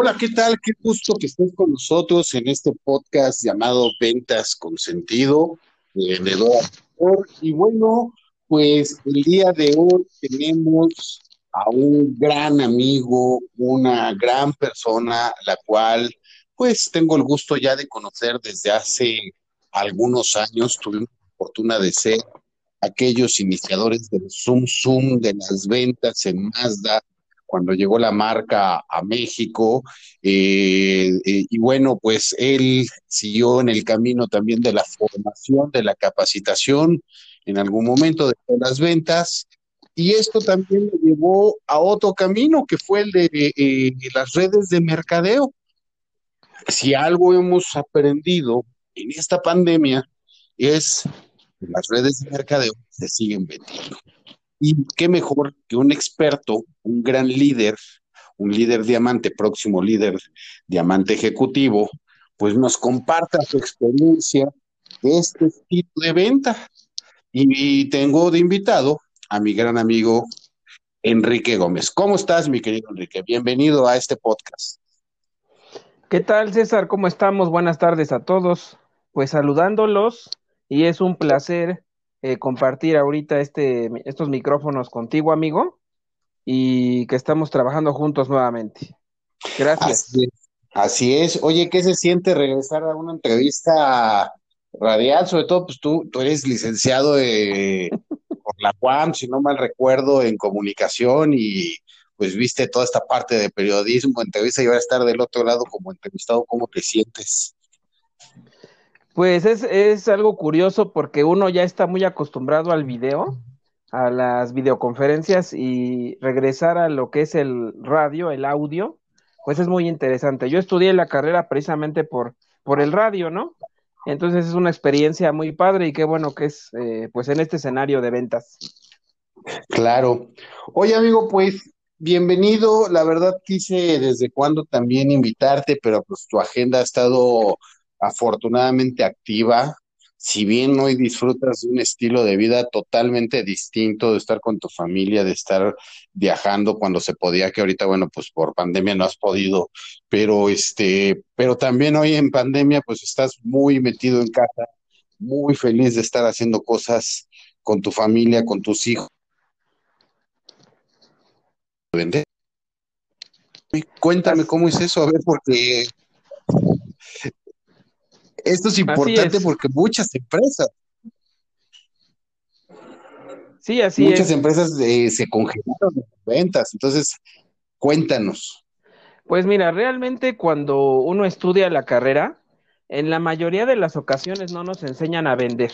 Hola, ¿qué tal? Qué gusto que estés con nosotros en este podcast llamado Ventas con Sentido de Y bueno, pues el día de hoy tenemos a un gran amigo, una gran persona, la cual pues tengo el gusto ya de conocer desde hace algunos años. Tuvimos la fortuna de ser aquellos iniciadores del Zoom Zoom de las ventas en Mazda cuando llegó la marca a México. Eh, eh, y bueno, pues él siguió en el camino también de la formación, de la capacitación, en algún momento de las ventas. Y esto también le llevó a otro camino, que fue el de eh, las redes de mercadeo. Si algo hemos aprendido en esta pandemia es que las redes de mercadeo se siguen vendiendo. Y qué mejor que un experto, un gran líder, un líder diamante, próximo líder diamante ejecutivo, pues nos comparta su experiencia de este tipo de venta. Y tengo de invitado a mi gran amigo Enrique Gómez. ¿Cómo estás, mi querido Enrique? Bienvenido a este podcast. ¿Qué tal, César? ¿Cómo estamos? Buenas tardes a todos. Pues saludándolos y es un placer eh, compartir ahorita este, estos micrófonos contigo, amigo, y que estamos trabajando juntos nuevamente. Gracias. Así es. Oye, ¿qué se siente regresar a una entrevista radial? Sobre todo, pues tú, tú eres licenciado por la UAM, si no mal recuerdo, en comunicación y pues viste toda esta parte de periodismo, entrevista y ahora estar del otro lado como entrevistado, ¿cómo te sientes? Pues es, es algo curioso porque uno ya está muy acostumbrado al video, a las videoconferencias y regresar a lo que es el radio, el audio, pues es muy interesante. Yo estudié la carrera precisamente por, por el radio, ¿no? Entonces es una experiencia muy padre y qué bueno que es eh, pues en este escenario de ventas. Claro. Oye amigo, pues bienvenido. La verdad quise desde cuando también invitarte, pero pues tu agenda ha estado afortunadamente activa. Si bien hoy disfrutas de un estilo de vida totalmente distinto, de estar con tu familia, de estar viajando cuando se podía, que ahorita, bueno, pues por pandemia no has podido, pero este, pero también hoy en pandemia, pues estás muy metido en casa, muy feliz de estar haciendo cosas con tu familia, con tus hijos. Cuéntame cómo es eso, a ver, porque esto es importante porque muchas empresas. Sí, así muchas empresas eh, se congelaron las ventas. Entonces, cuéntanos. Pues mira, realmente cuando uno estudia la carrera, en la mayoría de las ocasiones no nos enseñan a vender.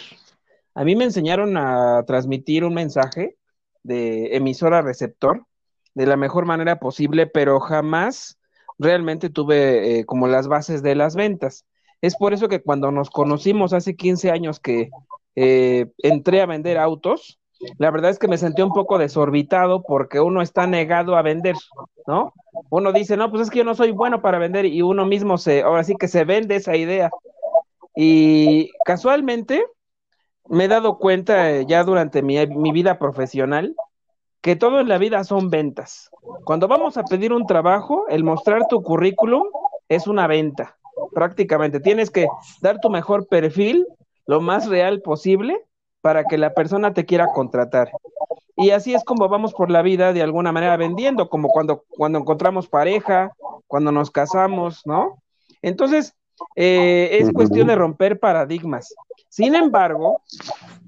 A mí me enseñaron a transmitir un mensaje de emisora receptor de la mejor manera posible, pero jamás realmente tuve eh, como las bases de las ventas. Es por eso que cuando nos conocimos hace 15 años que eh, entré a vender autos, la verdad es que me sentí un poco desorbitado porque uno está negado a vender, ¿no? Uno dice, no, pues es que yo no soy bueno para vender y uno mismo se, ahora sí que se vende esa idea. Y casualmente me he dado cuenta eh, ya durante mi, mi vida profesional que todo en la vida son ventas. Cuando vamos a pedir un trabajo, el mostrar tu currículum es una venta prácticamente. Tienes que dar tu mejor perfil, lo más real posible, para que la persona te quiera contratar. Y así es como vamos por la vida de alguna manera vendiendo, como cuando, cuando encontramos pareja, cuando nos casamos, ¿no? Entonces, eh, es cuestión de romper paradigmas. Sin embargo,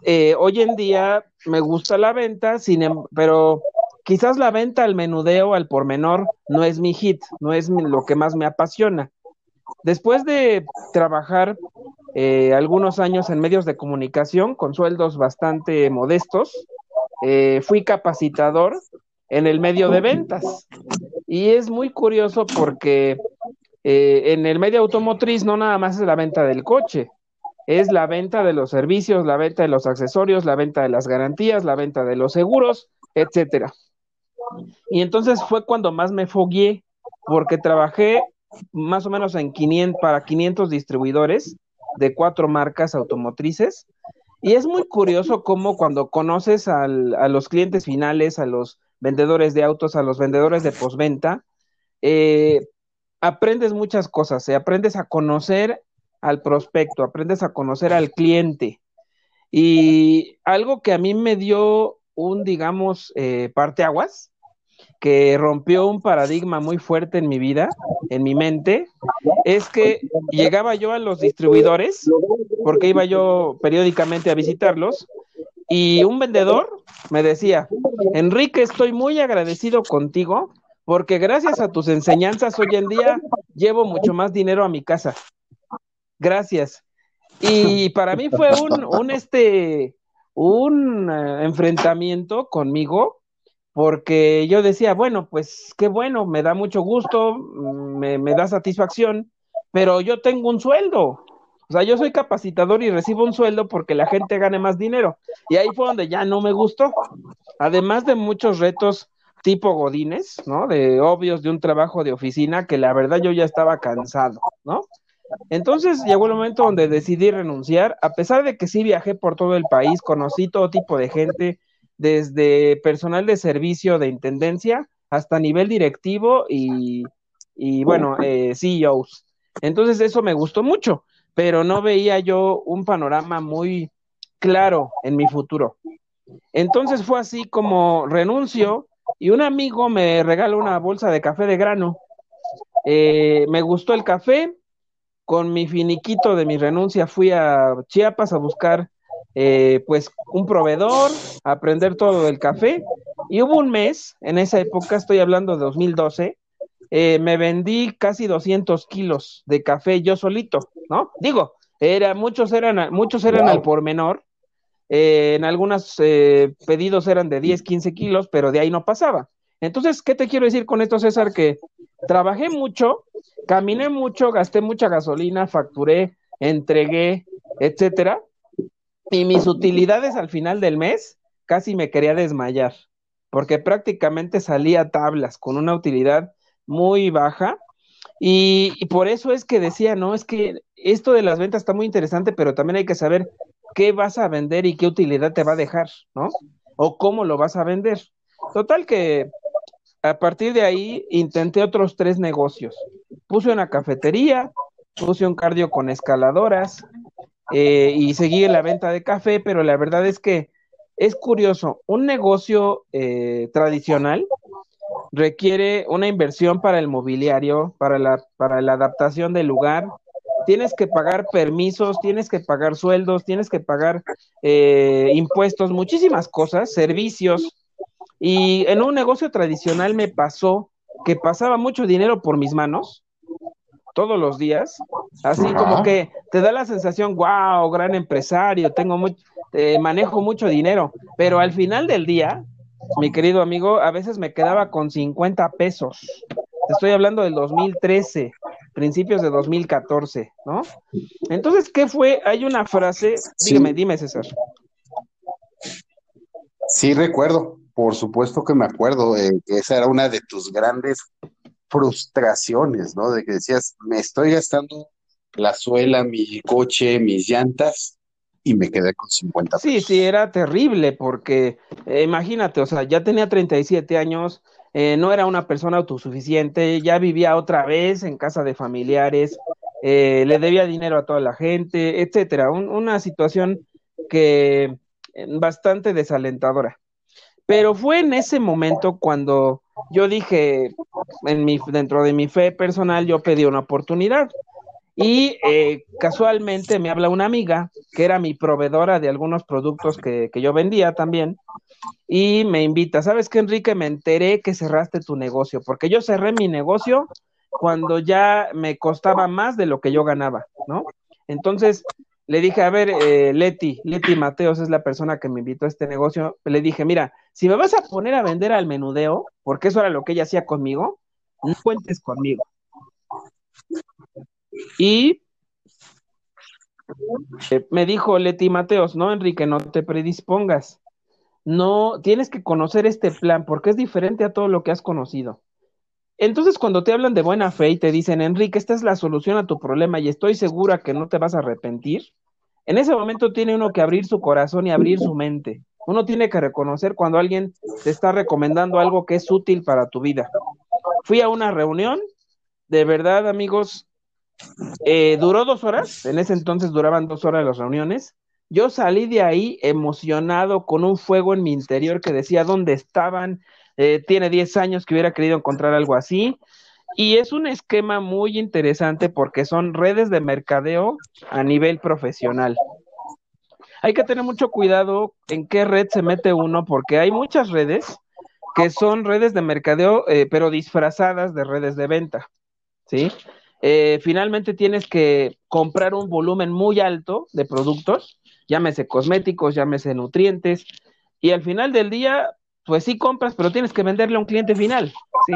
eh, hoy en día me gusta la venta, sin, em, pero quizás la venta al menudeo, al por menor, no es mi hit, no es lo que más me apasiona. Después de trabajar eh, algunos años en medios de comunicación con sueldos bastante modestos, eh, fui capacitador en el medio de ventas. Y es muy curioso porque eh, en el medio automotriz no nada más es la venta del coche, es la venta de los servicios, la venta de los accesorios, la venta de las garantías, la venta de los seguros, etcétera. Y entonces fue cuando más me fogué, porque trabajé más o menos en 500, para 500 distribuidores de cuatro marcas automotrices. Y es muy curioso cómo cuando conoces a los clientes finales, a los vendedores de autos, a los vendedores de postventa, eh, aprendes muchas cosas, ¿eh? aprendes a conocer al prospecto, aprendes a conocer al cliente. Y algo que a mí me dio un, digamos, eh, parteaguas, que rompió un paradigma muy fuerte en mi vida, en mi mente, es que llegaba yo a los distribuidores, porque iba yo periódicamente a visitarlos, y un vendedor me decía, Enrique, estoy muy agradecido contigo porque gracias a tus enseñanzas hoy en día llevo mucho más dinero a mi casa. Gracias. Y para mí fue un, este, un eh, enfrentamiento conmigo porque yo decía, bueno, pues qué bueno, me da mucho gusto, mm, me, me da satisfacción, pero yo tengo un sueldo, o sea, yo soy capacitador y recibo un sueldo porque la gente gane más dinero. Y ahí fue donde ya no me gustó. Además de muchos retos tipo Godines, ¿no? De obvios de un trabajo de oficina que la verdad yo ya estaba cansado, ¿no? Entonces llegó el momento donde decidí renunciar, a pesar de que sí viajé por todo el país, conocí todo tipo de gente, desde personal de servicio de intendencia hasta nivel directivo y, y bueno, eh, CEOs. Entonces eso me gustó mucho pero no veía yo un panorama muy claro en mi futuro. Entonces fue así como renuncio y un amigo me regaló una bolsa de café de grano. Eh, me gustó el café, con mi finiquito de mi renuncia fui a Chiapas a buscar eh, pues un proveedor, aprender todo del café y hubo un mes, en esa época estoy hablando de 2012, eh, me vendí casi 200 kilos de café yo solito, ¿no? Digo, era, muchos eran, muchos eran al por menor, eh, en algunos eh, pedidos eran de 10, 15 kilos, pero de ahí no pasaba. Entonces, ¿qué te quiero decir con esto, César? Que trabajé mucho, caminé mucho, gasté mucha gasolina, facturé, entregué, etcétera, y mis utilidades al final del mes casi me quería desmayar, porque prácticamente salía tablas con una utilidad muy baja. Y, por eso es que decía, no, es que esto de las ventas está muy interesante, pero también hay que saber qué vas a vender y qué utilidad te va a dejar, ¿no? O cómo lo vas a vender. Total que a partir de ahí intenté otros tres negocios. Puse una cafetería, puse un cardio con escaladoras eh, y seguí la venta de café, pero la verdad es que es curioso, un negocio eh, tradicional requiere una inversión para el mobiliario, para la, para la adaptación del lugar. Tienes que pagar permisos, tienes que pagar sueldos, tienes que pagar eh, impuestos, muchísimas cosas, servicios. Y en un negocio tradicional me pasó que pasaba mucho dinero por mis manos todos los días, así como que te da la sensación, wow, gran empresario, tengo mucho, eh, manejo mucho dinero, pero al final del día mi querido amigo, a veces me quedaba con 50 pesos. Te estoy hablando del 2013, principios de 2014, ¿no? Entonces, ¿qué fue? Hay una frase, dígame, dime, César. Sí, recuerdo, por supuesto que me acuerdo, eh, que esa era una de tus grandes frustraciones, ¿no? De que decías, me estoy gastando la suela, mi coche, mis llantas, y me quedé con 50 Sí, sí, era terrible porque eh, imagínate, o sea, ya tenía 37 años, eh, no era una persona autosuficiente, ya vivía otra vez en casa de familiares, eh, le debía dinero a toda la gente, etcétera, una situación que bastante desalentadora. Pero fue en ese momento cuando yo dije, en mi, dentro de mi fe personal, yo pedí una oportunidad. Y eh, casualmente me habla una amiga que era mi proveedora de algunos productos que, yo vendía también y me invita, ¿sabes qué, Enrique? Me enteré que cerraste tu negocio, porque yo cerré mi negocio cuando ya me costaba más de lo que yo ganaba, ¿no? Entonces le dije, a ver, eh, Leti, Leti Mateos es la persona que me invitó a este negocio, le dije, mira, si me vas a poner a vender al menudeo, porque eso era lo que ella hacía conmigo, no cuentes conmigo. Y eh, me dijo Leti Mateos, no, Enrique, no te predispongas. No, tienes que conocer este plan porque es diferente a todo lo que has conocido. Entonces, cuando te hablan de buena fe y te dicen, Enrique, esta es la solución a tu problema y estoy segura que no te vas a arrepentir, en ese momento tiene uno que abrir su corazón y abrir su mente. Uno tiene que reconocer cuando alguien te está recomendando algo que es útil para tu vida. Fui a una reunión, de verdad, amigos, eh, duró dos horas, en ese entonces duraban dos horas las reuniones. Yo salí de ahí emocionado con un fuego en mi interior que decía dónde estaban. Eh, tiene 10 años que hubiera querido encontrar algo así. Y es un esquema muy interesante porque son redes de mercadeo a nivel profesional. Hay que tener mucho cuidado en qué red se mete uno porque hay muchas redes que son redes de mercadeo, eh, pero disfrazadas de redes de venta. ¿sí? Eh, finalmente tienes que comprar un volumen muy alto de productos, llámese cosméticos, llámese nutrientes, y al final del día, pues sí compras, pero tienes que venderle a un cliente final, ¿sí?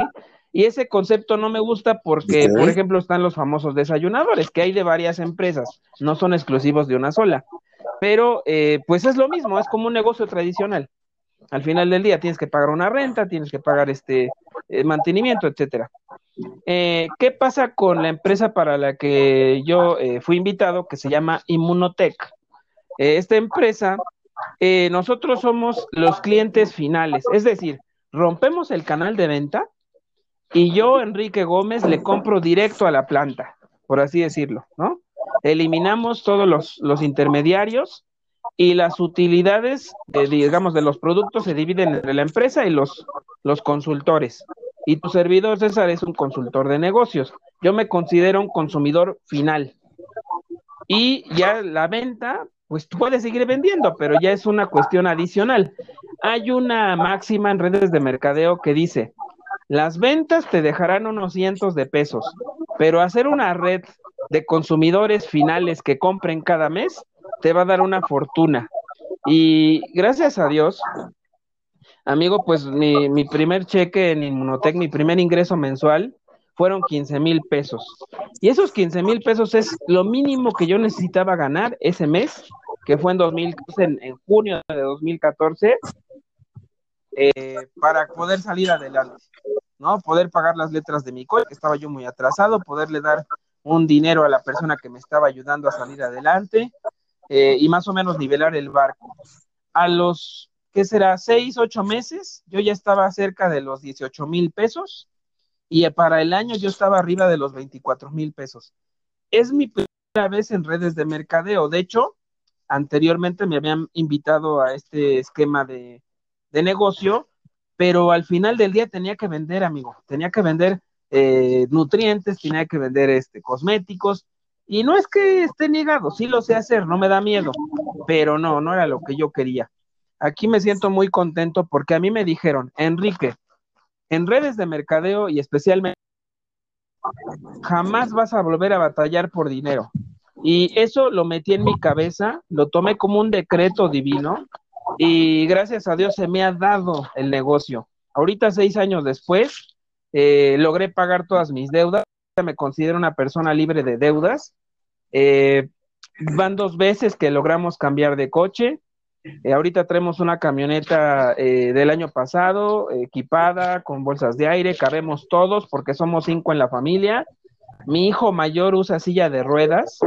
Y ese concepto no me gusta porque, por ejemplo, están los famosos desayunadores, que hay de varias empresas, no son exclusivos de una sola. Pero, eh, pues es lo mismo, es como un negocio tradicional. Al final del día tienes que pagar una renta, tienes que pagar este eh, mantenimiento, etcétera. Eh, ¿Qué pasa con la empresa para la que yo fui invitado, que se llama Immunotech? esta empresa, nosotros somos los clientes finales, es decir, rompemos el canal de venta y yo, Enrique Gómez, le compro directo a la planta, por así decirlo, ¿no? Eliminamos todos los, intermediarios y las utilidades, digamos, de los productos se dividen entre la empresa y los consultores. Y tu servidor, César, es un consultor de negocios. Yo me considero un consumidor final. Y ya la venta, pues puedes seguir vendiendo, pero ya es una cuestión adicional. Hay una máxima en redes de mercadeo que dice, las ventas te dejarán unos cientos de pesos, pero hacer una red de consumidores finales que compren cada mes te va a dar una fortuna. Y gracias a Dios, amigo, pues mi, primer cheque en Inmunotech, mi primer ingreso mensual, fueron 15 mil pesos. Y esos 15 mil pesos es lo mínimo que yo necesitaba ganar ese mes, que fue en, 2000, en, en junio de 2014, eh, para poder salir adelante, ¿no? Poder pagar las letras de mi coche, que estaba yo muy atrasado, poderle dar un dinero a la persona que me estaba ayudando a salir adelante eh, y más o menos nivelar el barco. A los, ¿qué será? Seis, ocho meses, yo ya estaba cerca de los 18 mil pesos y para el año yo estaba arriba de los 24 mil pesos. Es mi primera vez en redes de mercadeo. De hecho, anteriormente me habían invitado a este esquema de, de negocio, pero al final del día tenía que vender, amigo, tenía que vender eh, nutrientes, tenía que vender este, cosméticos, y no es que esté negado, sí lo sé hacer, no me da miedo, pero no, no era lo que yo quería. Aquí me siento muy contento porque a mí me dijeron, Enrique, en redes de mercadeo y especialmente, jamás vas a volver a batallar por dinero. Y eso lo metí en mi cabeza, lo tomé como un decreto divino y gracias a Dios se me ha dado el negocio. Ahorita, seis años después, eh, logré pagar todas mis deudas. Me considero una persona libre de deudas. Eh, van dos veces que logramos cambiar de coche. Eh, ahorita traemos una camioneta del año pasado, equipada, con bolsas de aire, cabemos todos porque somos cinco en la familia. Mi hijo mayor usa silla de ruedas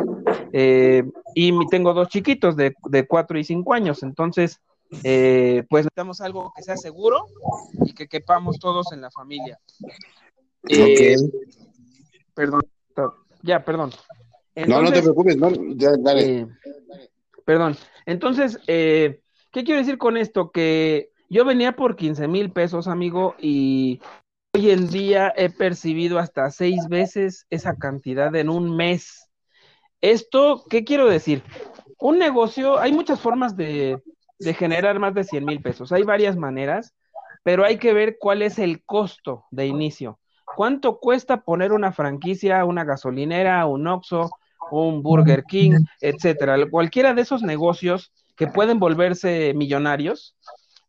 y tengo dos chiquitos de, de cuatro y cinco años. Entonces, eh, pues necesitamos algo que sea seguro y que quepamos todos en la familia. Eh, perdón, ya, perdón. no, no te preocupes, no, ya, dale. Eh, perdón. Entonces, ¿qué quiero decir con esto? Que yo venía por 15 mil pesos, amigo, y hoy en día he percibido hasta seis veces esa cantidad en un mes. Esto, ¿qué quiero decir? Un negocio, hay muchas formas de, de generar más de 100 mil pesos. Hay varias maneras, pero hay que ver cuál es el costo de inicio. ¿Cuánto cuesta poner una franquicia, una gasolinera, un Oxxo, un Burger King, etcétera? Cualquiera de esos negocios que pueden volverse millonarios,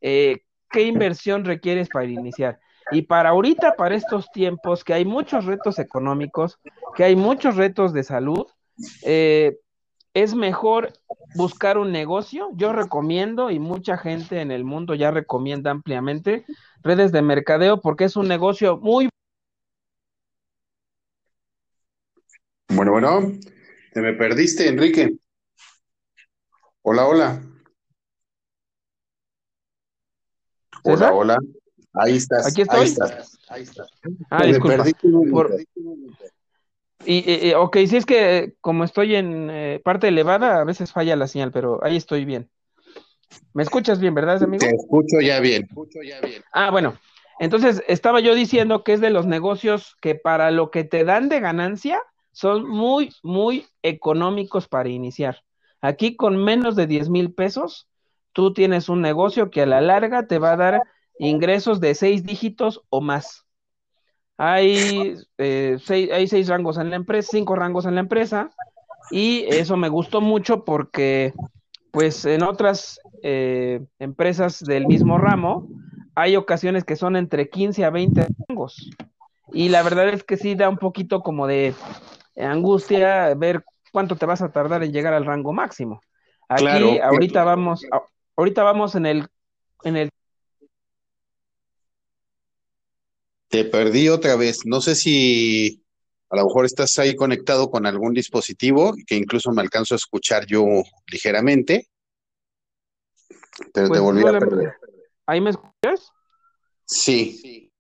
eh, ¿qué inversión requieres para iniciar? Y para ahorita, para estos tiempos, que hay muchos retos económicos, que hay muchos retos de salud, eh, es mejor buscar un negocio. Yo recomiendo y mucha gente en el mundo ya recomienda ampliamente redes de mercadeo porque es un negocio muy... Bueno, bueno, te me perdiste, Enrique. Hola, hola. Hola, hola. Ahí estás. Aquí estoy. Ahí estás. Ahí estás. Ah, disculpa. Por... Y, y, ok, si es que como estoy en eh, parte elevada, a veces falla la señal, pero ahí estoy bien. ¿Me escuchas bien, verdad, amigo? Te escucho ya bien. Escucho ya bien. Ah, bueno. Entonces, estaba yo diciendo que es de los negocios que para lo que te dan de ganancia son muy, muy económicos para iniciar. Aquí con menos de 10 mil pesos, tú tienes un negocio que a la larga te va a dar ingresos de seis dígitos o más. Hay, eh, seis, hay seis rangos en la empresa, cinco rangos en la empresa, y eso me gustó mucho porque, pues, en otras eh, empresas del mismo ramo, hay ocasiones que son entre 15 a 20 rangos. Y la verdad es que sí da un poquito como de angustia ver cuánto te vas a tardar en llegar al rango máximo. Aquí ahorita vamos, ahorita vamos en el, en el Te perdí otra vez. No sé si a lo mejor estás ahí conectado con algún dispositivo que incluso me alcanzo a escuchar yo ligeramente. Pero te volví a perder. ¿Ahí me escuchas? Sí.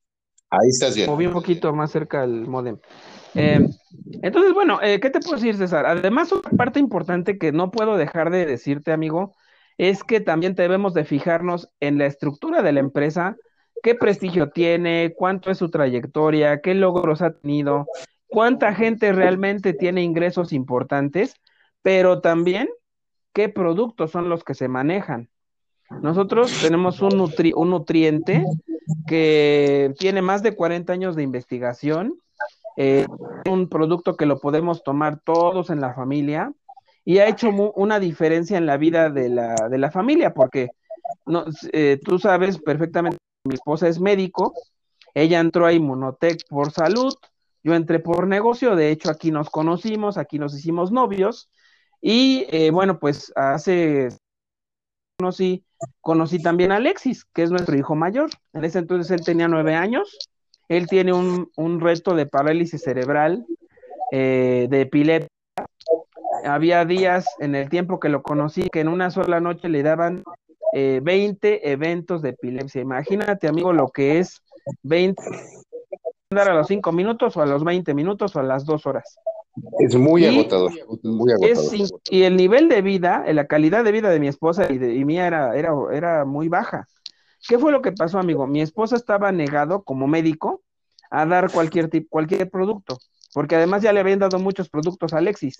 Ahí estás bien. Moví un poquito más cerca el modem. Eh, entonces, bueno, eh, ¿qué te puedo decir, César? Además, una parte importante que no puedo dejar de decirte, amigo, es que también debemos de fijarnos en la estructura de la empresa, qué prestigio tiene, cuánto es su trayectoria, qué logros ha tenido, cuánta gente realmente tiene ingresos importantes, pero también qué productos son los que se manejan. Nosotros tenemos un, un nutriente que tiene más de 40 años de investigación, eh, un producto que lo podemos tomar todos en la familia y ha hecho una diferencia en la vida de la, de la familia, porque eh, tú sabes perfectamente, mi esposa es médico, ella entró a Inmunotech por salud, yo entré por negocio, de hecho aquí nos conocimos, aquí nos hicimos novios y eh, bueno, pues hace conocí, conocí también a Alexis, que es nuestro hijo mayor. En ese entonces él tenía nueve años él tiene un, un reto de parálisis cerebral, eh, de epilepsia. Había días en el tiempo que lo conocí que en una sola noche le daban eh, 20 eventos de epilepsia. Imagínate, amigo, lo que es 20 a los 5 minutos o a los 20 minutos o a las 2 horas. Es muy agotador, muy agotador. y el nivel de vida, la calidad de vida de mi esposa y, de, y mía era, era, era muy baja. ¿Qué fue lo que pasó, amigo? Mi esposa estaba negado como médico a dar cualquier tipo, cualquier producto, porque además ya le habían dado muchos productos a Alexis.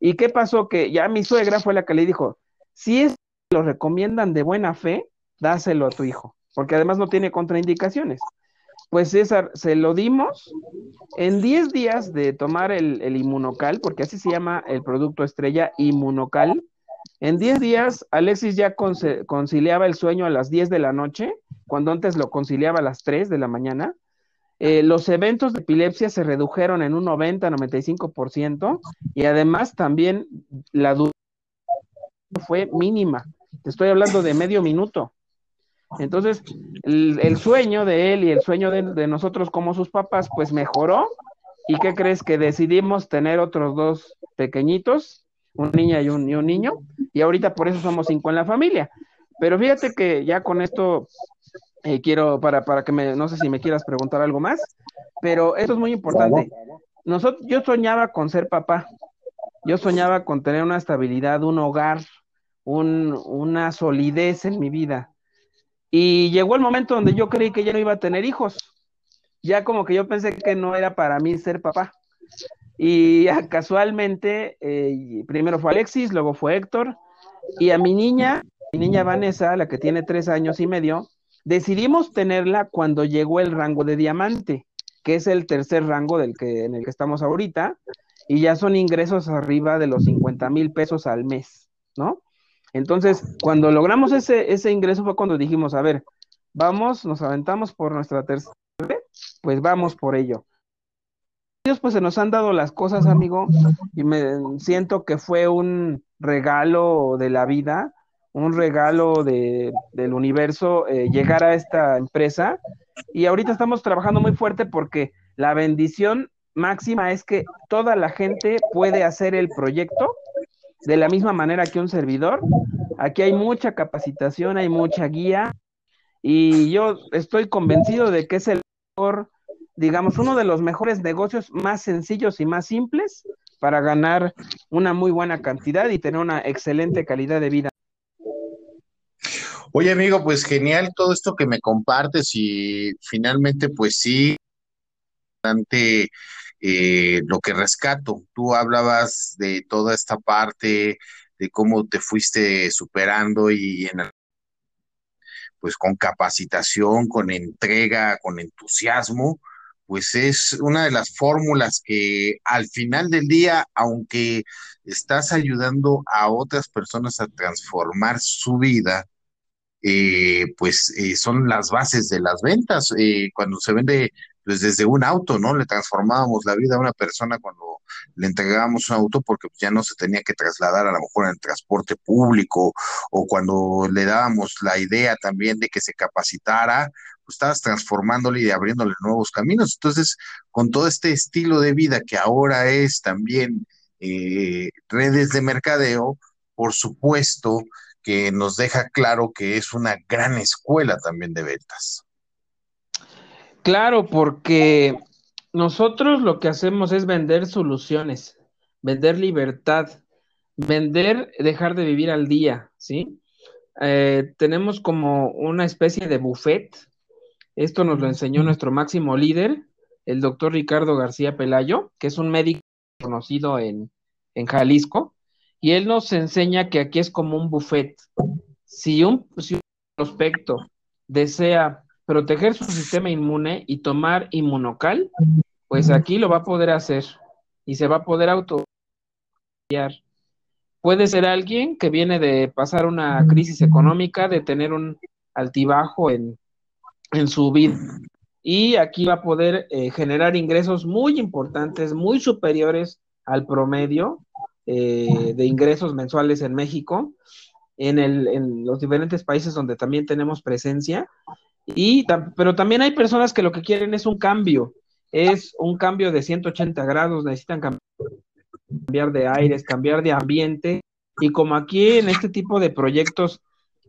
¿Y qué pasó? Que ya mi suegra fue la que le dijo, si es lo recomiendan de buena fe, dáselo a tu hijo, porque además no tiene contraindicaciones. Pues César, se lo dimos en 10 días de tomar el, el inmunocal, porque así se llama el producto estrella inmunocal, en 10 días, Alexis ya conciliaba el sueño a las 10 de la noche, cuando antes lo conciliaba a las 3 de la mañana. Eh, los eventos de epilepsia se redujeron en un 90-95% y además también la duración fue mínima. Te estoy hablando de medio minuto. Entonces, el, sueño de él y el sueño de, de, nosotros como sus papás, pues mejoró. ¿Y qué crees que decidimos tener otros dos pequeñitos una niña y un, y un niño, y ahorita por eso somos cinco en la familia. Pero fíjate que ya con esto eh, quiero, para, para que me, no sé si me quieras preguntar algo más, pero esto es muy importante. Nosotros, yo soñaba con ser papá, yo soñaba con tener una estabilidad, un hogar, un, una solidez en mi vida. Y llegó el momento donde yo creí que ya no iba a tener hijos. Ya como que yo pensé que no era para mí ser papá. Y casualmente, eh, primero fue Alexis, luego fue Héctor, y a mi niña, mi niña Vanessa, la que tiene tres años y medio, decidimos tenerla cuando llegó el rango de diamante, que es el tercer rango del que, en el que estamos ahorita, y ya son ingresos arriba de los 50 mil pesos al mes, ¿no? Entonces, cuando logramos ese, ese ingreso fue cuando dijimos, a ver, vamos, nos aventamos por nuestra tercera, pues vamos por ello pues se nos han dado las cosas, amigo, y me siento que fue un regalo de la vida, un regalo de, del universo eh, llegar a esta empresa. Y ahorita estamos trabajando muy fuerte porque la bendición máxima es que toda la gente puede hacer el proyecto de la misma manera que un servidor. Aquí hay mucha capacitación, hay mucha guía y yo estoy convencido de que es el mejor, digamos, uno de los mejores negocios más sencillos y más simples para ganar una muy buena cantidad y tener una excelente calidad de vida. Oye, amigo, pues genial todo esto que me compartes y finalmente, pues sí, bastante eh, lo que rescato. Tú hablabas de toda esta parte, de cómo te fuiste superando y en pues con capacitación, con entrega, con entusiasmo, pues es una de las fórmulas que al final del día, aunque estás ayudando a otras personas a transformar su vida, eh, pues eh, son las bases de las ventas. Eh, cuando se vende pues desde un auto, ¿no? Le transformábamos la vida a una persona cuando le entregábamos un auto porque ya no se tenía que trasladar a lo mejor en el transporte público o cuando le dábamos la idea también de que se capacitara, pues estabas transformándole y abriéndole nuevos caminos. Entonces, con todo este estilo de vida que ahora es también redes de mercadeo, por supuesto, que nos deja claro que es una gran escuela también de ventas. Claro, porque nosotros lo que hacemos es vender soluciones, vender libertad, vender, dejar de vivir al día, ¿sí? Eh, tenemos como una especie de buffet. Esto nos lo enseñó nuestro máximo líder, el doctor Ricardo García Pelayo, que es un médico conocido en, en Jalisco, y él nos enseña que aquí es como un buffet. Si un, prospecto desea proteger su sistema inmune y tomar inmunocal, pues aquí lo va a poder hacer y se va a poder auto Puede ser alguien que viene de pasar una crisis económica, de tener un altibajo en, en su vida. Y aquí va a poder eh, generar ingresos muy importantes, muy superiores al promedio eh, de ingresos mensuales en México, en, el, en, los diferentes países donde también tenemos presencia. Y, pero también hay personas que lo que quieren es un cambio, es un cambio de 180 grados, necesitan cambiar de aires, cambiar de ambiente. Y como aquí en este tipo de proyectos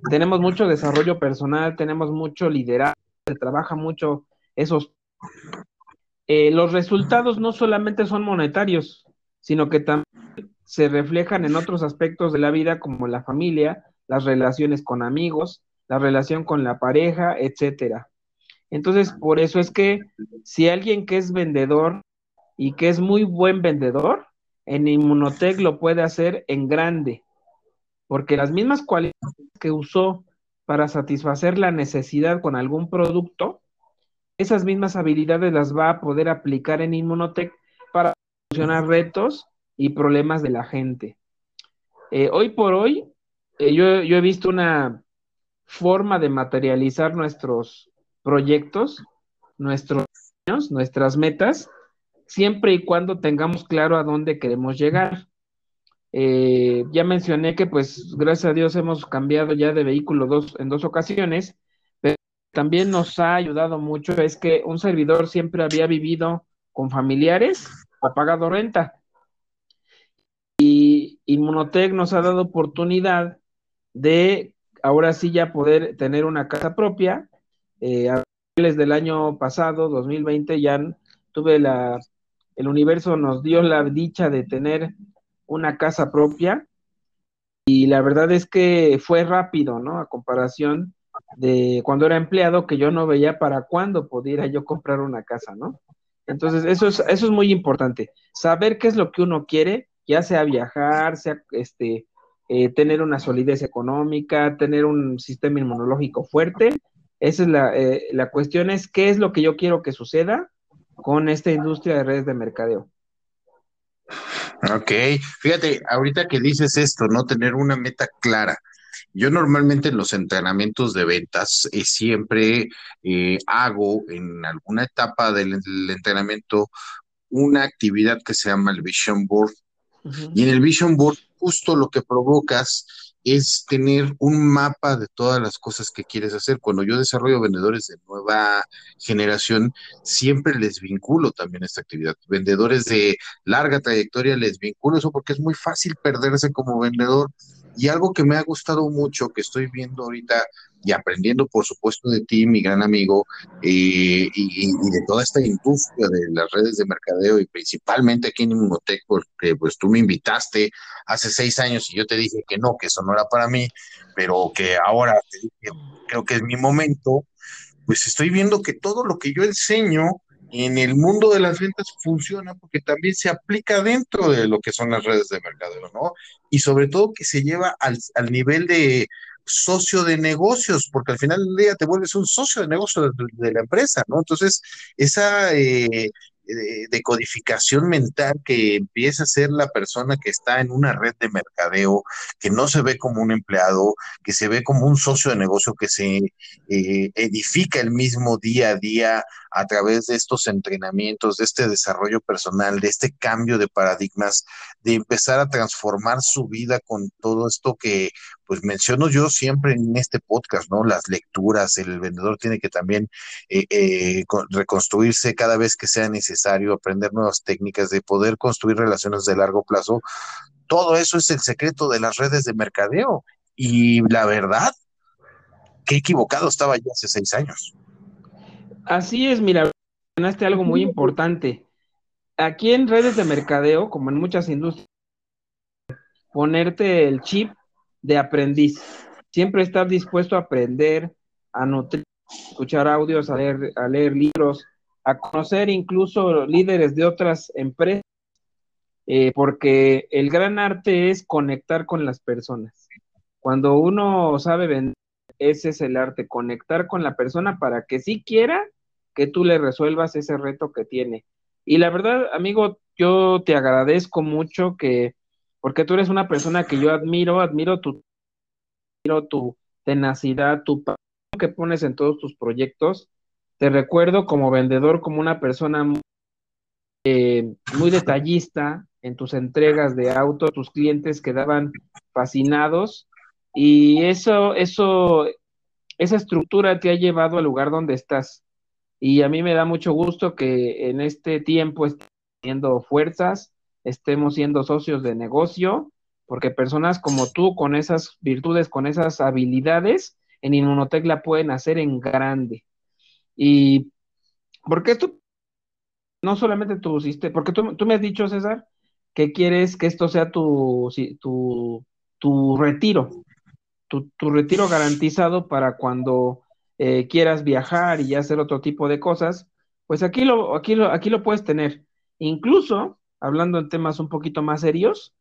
tenemos mucho desarrollo personal, tenemos mucho liderazgo, se trabaja mucho esos... Eh, los resultados no solamente son monetarios, sino que también se reflejan en otros aspectos de la vida como la familia, las relaciones con amigos, la relación con la pareja, etcétera. Entonces, por eso es que si alguien que es vendedor y que es muy buen vendedor, en Inmunotech lo puede hacer en grande, porque las mismas cualidades que usó para satisfacer la necesidad con algún producto, esas mismas habilidades las va a poder aplicar en Inmunotech para solucionar retos y problemas de la gente. Eh, hoy por hoy, eh, yo, he visto una forma de materializar nuestros proyectos, nuestros sueños, nuestras metas, siempre y cuando tengamos claro a dónde queremos llegar. Eh, ya mencioné que, pues, gracias a Dios hemos cambiado ya de vehículo dos, en dos ocasiones, pero también nos ha ayudado mucho es que un servidor siempre había vivido con familiares o pagado renta. Y Inmunotech nos ha dado oportunidad de ahora sí ya poder tener una casa propia. Eh, a finales del año pasado, 2020, ya tuve la, el universo nos dio la dicha de tener una casa propia y la verdad es que fue rápido, ¿no? A comparación de cuando era empleado que yo no veía para cuándo pudiera yo comprar una casa, ¿no? Entonces, eso es, eso es muy importante, saber qué es lo que uno quiere ya sea viajar, sea este, eh, tener una solidez económica, tener un sistema inmunológico fuerte. Esa es la, eh, la cuestión, es qué es lo que yo quiero que suceda con esta industria de redes de mercadeo. Ok, fíjate, ahorita que dices esto, ¿no? Tener una meta clara. Yo normalmente en los entrenamientos de ventas eh, siempre hago en alguna etapa del, del, entrenamiento una actividad que se llama el Vision Board. Y en el Vision Board justo lo que provocas es tener un mapa de todas las cosas que quieres hacer. Cuando yo desarrollo vendedores de nueva generación, siempre les vinculo también esta actividad. Vendedores de larga trayectoria les vinculo eso porque es muy fácil perderse como vendedor. Y algo que me ha gustado mucho, que estoy viendo ahorita y aprendiendo, por supuesto, de ti, mi gran amigo, y, de toda esta industria de las redes de mercadeo y principalmente aquí en Inmunotech, porque pues tú me invitaste hace seis años y yo te dije que no, que eso no era para mí, pero que ahora creo que es mi momento, pues estoy viendo que todo lo que yo enseño en el mundo de las ventas funciona porque también se aplica dentro de lo que son las redes de mercadeo, ¿no? Y sobre todo que se lleva al, al nivel de socio de negocios, porque al final del día te vuelves un socio de negocios de, la empresa, ¿no? Entonces, esa eh, de, codificación mental que empieza a ser la persona que está en una red de mercadeo, que no se ve como un empleado, que se ve como un socio de negocio que se eh, edifica el mismo día a día a través de estos entrenamientos, de este desarrollo personal, de este cambio de paradigmas, de empezar a transformar su vida con todo esto que pues menciono yo siempre en este podcast, ¿no? Las lecturas, el vendedor tiene que también eh, eh, reconstruirse cada vez que sea necesario, aprender nuevas técnicas de poder construir relaciones de largo plazo. Todo eso es el secreto de las redes de mercadeo. Y la verdad, qué equivocado estaba yo hace seis años. Así es, mira, mencionaste algo muy importante. Aquí en redes de mercadeo, como en muchas industrias, ponerte el chip de aprendiz. Siempre estar dispuesto a aprender, a nutrir, a escuchar audios, a leer, a leer libros, a conocer incluso líderes de otras empresas, eh, porque el gran arte es conectar con las personas. Cuando uno sabe vender, ese es el arte, conectar con la persona para que si quiera que tú le resuelvas ese reto que tiene. Y la verdad, amigo, yo te agradezco mucho que, porque tú eres una persona que yo admiro, admiro tu, admiro tu tenacidad, tu que pones en todos tus proyectos. Te recuerdo como vendedor, como una persona muy, eh, muy detallista en tus entregas de auto, tus clientes quedaban fascinados y eso, eso, esa estructura te ha llevado al lugar donde estás y a mí me da mucho gusto que en este tiempo estemos teniendo fuerzas, estemos siendo socios de negocio, porque personas como tú con esas virtudes, con esas habilidades, en Inmunotech la pueden hacer en grande. Y porque esto, no solamente tu sistema, porque tú, tú, me has dicho, César, que quieres que esto sea tu, tu, tu retiro, tu, tu retiro garantizado para cuando eh, quieras viajar y hacer otro tipo de cosas, pues aquí lo, aquí lo, aquí lo puedes tener. Incluso, hablando en temas un poquito más serios,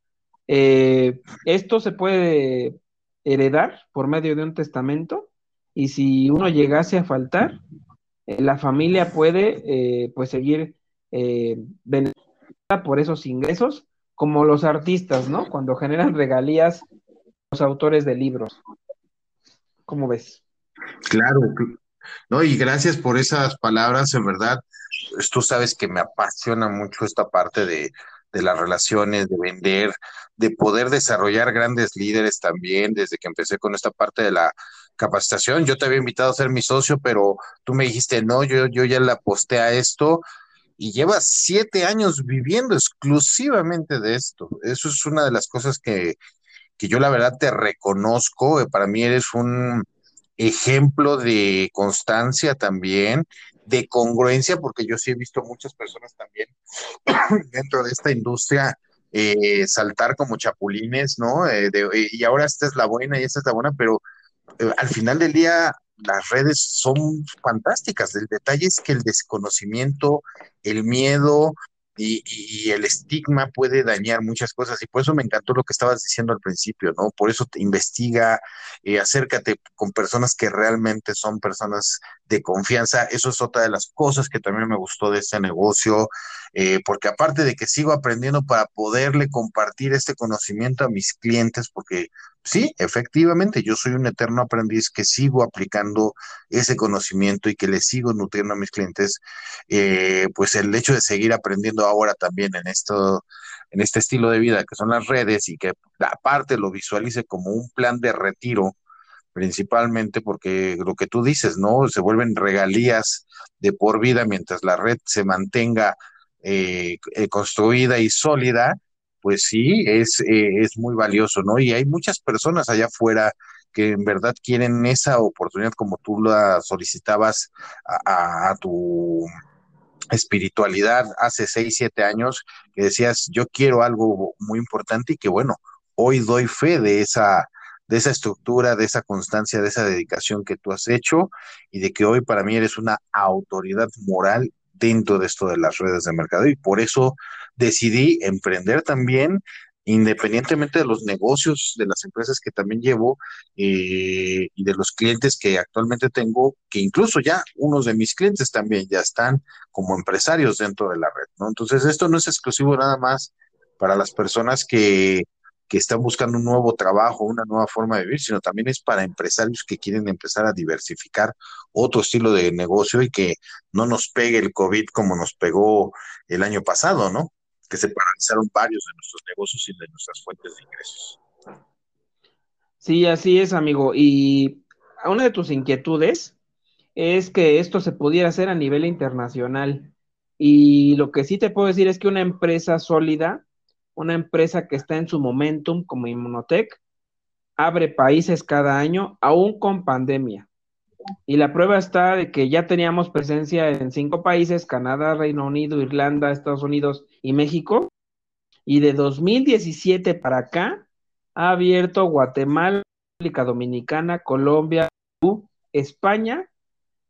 eh, esto se puede heredar por medio de un testamento y si uno llegase a faltar, eh, la familia puede pues seguir por esos ingresos, como los artistas, ¿no? Cuando generan regalías los autores de libros. ¿Cómo ves? Claro, no, y gracias por esas palabras, en verdad, pues, tú sabes que me apasiona mucho esta parte de, de las relaciones, de vender, de poder desarrollar grandes líderes también, desde que empecé con esta parte de la capacitación. Yo te había invitado a ser mi socio, pero tú me dijiste, no, yo, yo ya la aposté a esto y llevas siete años viviendo exclusivamente de esto. Eso es una de las cosas que, que yo la verdad te reconozco. Para mí eres un ejemplo de constancia también, de congruencia, porque yo sí he visto muchas personas también dentro de esta industria eh, saltar como chapulines, ¿no? Eh, y ahora esta es la buena y esta es la buena, pero eh, al final del día las redes son fantásticas. El detalle es que el desconocimiento, el miedo, y, el estigma puede dañar muchas cosas y por eso me encantó lo que estabas diciendo al principio, ¿no? Por eso te investiga, eh, acércate con personas que realmente son personas de confianza. Eso es otra de las cosas que también me gustó de este negocio, eh, porque aparte de que sigo aprendiendo para poderle compartir este conocimiento a mis clientes, porque sí, efectivamente, yo soy un eterno aprendiz que sigo aplicando ese conocimiento y que le sigo nutriendo a mis clientes, eh, pues el hecho de seguir aprendiendo ahora también en esto, en este estilo de vida que son las redes y que aparte lo visualice como un plan de retiro, principalmente porque lo que tú dices, ¿no? Se vuelven regalías de por vida mientras la red se mantenga eh, eh, construida y sólida pues sí, es, eh, es muy valioso, ¿no? Y hay muchas personas allá afuera que en verdad quieren esa oportunidad como tú la solicitabas a, tu espiritualidad hace seis, siete años, que decías, yo quiero algo muy importante y que bueno, hoy doy fe de esa, de esa estructura, de esa constancia, de esa dedicación que tú has hecho y de que hoy para mí eres una autoridad moral dentro de esto de las redes de mercado y por eso decidí emprender también independientemente de los negocios de las empresas que también llevo eh, y de los clientes que actualmente tengo, que incluso ya unos de mis clientes también ya están como empresarios dentro de la red, ¿no? Entonces, esto no es exclusivo nada más para las personas que, que están buscando un nuevo trabajo, una nueva forma de vivir, sino también es para empresarios que quieren empezar a diversificar otro estilo de negocio y que no nos pegue el COVID como nos pegó el año pasado, ¿no? que se paralizaron varios de nuestros negocios y de nuestras fuentes de ingresos. Sí, así es, amigo. Y una de tus inquietudes es que esto se pudiera hacer a nivel internacional. Y lo que sí te puedo decir es que una empresa sólida, una empresa que está en su momentum como Inmunotech, abre países cada año, aún con pandemia. Y la prueba está de que ya teníamos presencia en cinco países, Canadá, Reino Unido, Irlanda, Estados Unidos y México. Y de 2017 para acá ha abierto Guatemala, República Dominicana, Colombia, España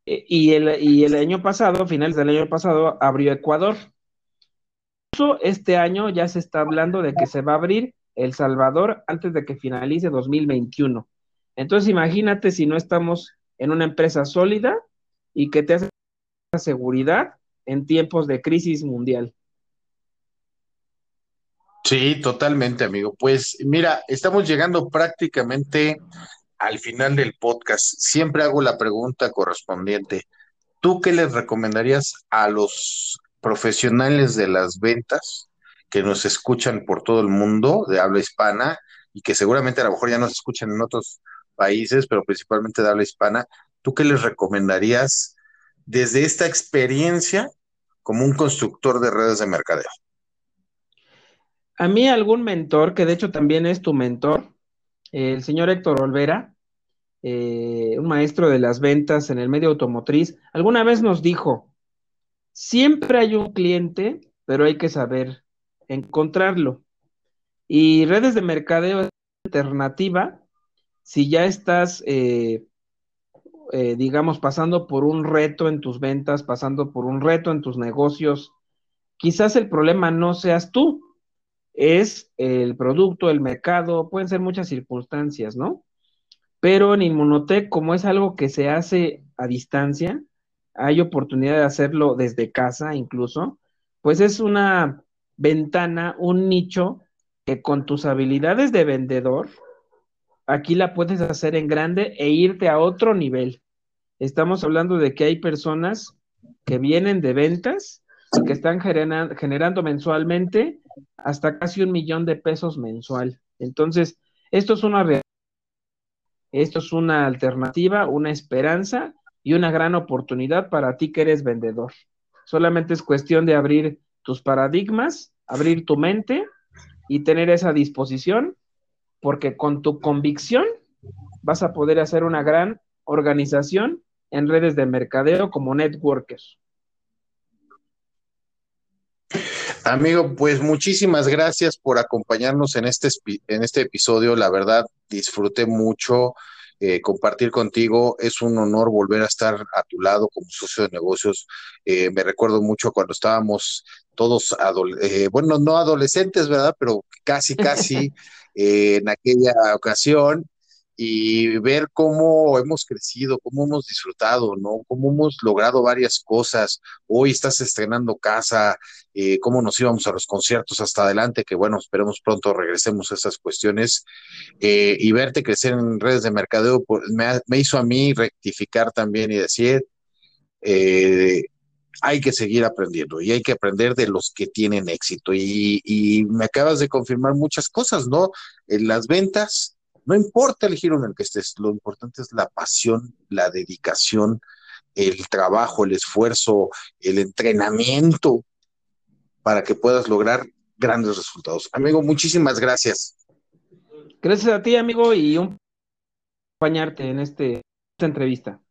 eh, y el, y el año pasado, finales del año pasado, abrió Ecuador. Este año ya se está hablando de que se va a abrir El Salvador antes de que finalice 2021. Entonces imagínate si no estamos en una empresa sólida y que te hace seguridad en tiempos de crisis mundial. Sí, totalmente, amigo. Pues mira, estamos llegando prácticamente al final del podcast. Siempre hago la pregunta correspondiente. ¿Tú qué les recomendarías a los profesionales de las ventas que nos escuchan por todo el mundo de habla hispana y que seguramente a lo mejor ya nos escuchan en otros países, pero principalmente de habla hispana, ¿tú qué les recomendarías desde esta experiencia como un constructor de redes de mercadeo? A mí algún mentor, que de hecho también es tu mentor, el señor Héctor Olvera, eh, un maestro de las ventas en el medio automotriz, alguna vez nos dijo, siempre hay un cliente, pero hay que saber encontrarlo. Y redes de mercadeo es alternativa si ya estás, eh, eh, digamos, pasando por un reto en tus ventas, pasando por un reto en tus negocios, quizás el problema no seas tú, es el producto, el mercado, pueden ser muchas circunstancias, ¿no? Pero en Inmunotech, como es algo que se hace a distancia, hay oportunidad de hacerlo desde casa incluso, pues es una ventana, un nicho que con tus habilidades de vendedor, aquí la puedes hacer en grande e irte a otro nivel. Estamos hablando de que hay personas que vienen de ventas y que están generando mensualmente hasta casi un millón de pesos mensual. Entonces, esto es una esto es una alternativa, una esperanza y una gran oportunidad para ti que eres vendedor. Solamente es cuestión de abrir tus paradigmas, abrir tu mente y tener esa disposición porque con tu convicción vas a poder hacer una gran organización en redes de mercadeo como networker. Amigo, pues muchísimas gracias por acompañarnos en este, en este episodio. La verdad, disfruté mucho eh, compartir contigo. Es un honor volver a estar a tu lado como socio de negocios. Eh, me recuerdo mucho cuando estábamos todos, eh, bueno, no adolescentes, ¿verdad? Pero casi, casi en aquella ocasión y ver cómo hemos crecido, cómo hemos disfrutado, ¿no? Cómo hemos logrado varias cosas. Hoy estás estrenando casa, eh, cómo nos íbamos a los conciertos hasta adelante, que bueno, esperemos pronto regresemos a esas cuestiones. Eh, y verte crecer en redes de mercadeo pues, me, hizo a mí rectificar también y decir, eh, hay que seguir aprendiendo y hay que aprender de los que tienen éxito. Y, y me acabas de confirmar muchas cosas, ¿no? En las ventas, no importa el giro en el que estés, lo importante es la pasión, la dedicación, el trabajo, el esfuerzo, el entrenamiento para que puedas lograr grandes resultados. Amigo, muchísimas gracias. Gracias a ti, amigo, y un acompañarte en este, esta entrevista.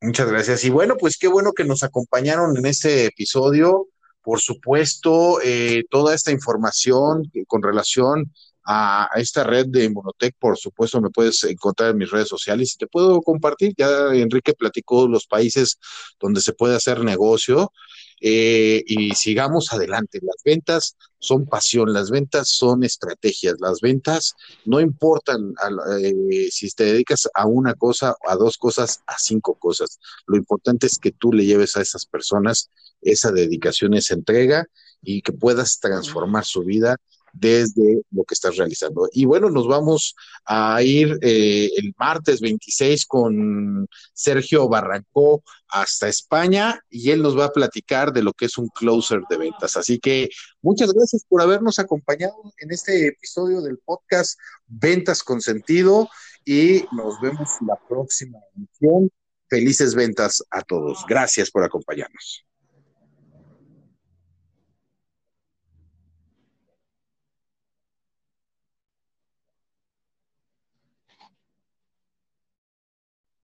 Muchas gracias. Y bueno, pues qué bueno que nos acompañaron en este episodio. Por supuesto, eh, toda esta información con relación a, esta red de Inmunotech, por supuesto, me puedes encontrar en mis redes sociales y te puedo compartir. Ya Enrique platicó los países donde se puede hacer negocio. Eh, y sigamos adelante. Las ventas son pasión, las ventas son estrategias, las ventas no importan eh, si te dedicas a una cosa, a dos cosas, a cinco cosas. Lo importante es que tú le lleves a esas personas esa dedicación, esa entrega y que puedas transformar su vida desde lo que estás realizando. Y bueno, nos vamos a ir eh, el martes 26 con Sergio Barrancó hasta España y él nos va a platicar de lo que es un closer de ventas. Así que muchas gracias por habernos acompañado en este episodio del podcast Ventas con Sentido y nos vemos la próxima emisión. Felices ventas a todos. Gracias por acompañarnos.